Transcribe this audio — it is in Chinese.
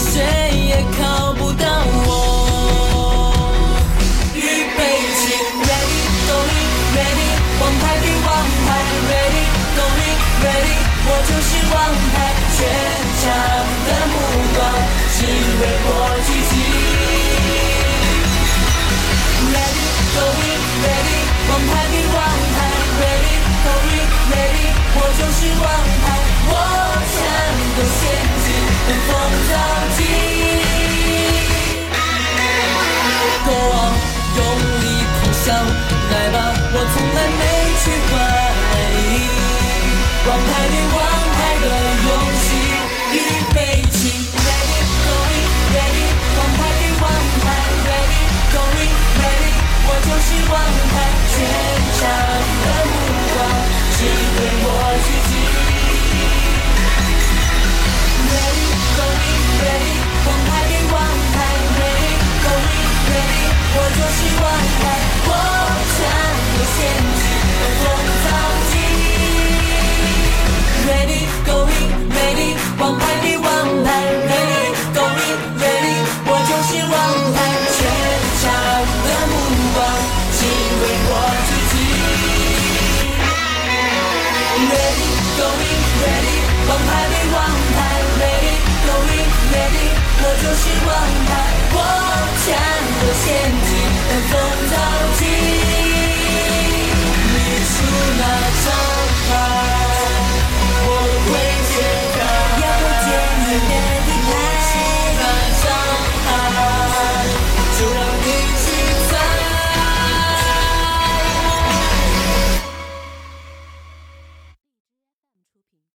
谁也靠不到我。预备起，Ready，Don't leave，Ready，王牌，Be，王牌，Ready，Don't leave，Ready。力狂想，来吧，我从来没去怀疑。王牌对王牌的勇气与悲情，Ready going ready，王牌对王牌，Ready going ready，我就是王牌，全场的目光只对我我就是王牌，我像个陷阱，登峰造极。Ready going ready，王牌对王牌，Ready going ready，我就是王牌，全场的目光只为我自己。Ready going ready，王牌对王牌，Ready going ready，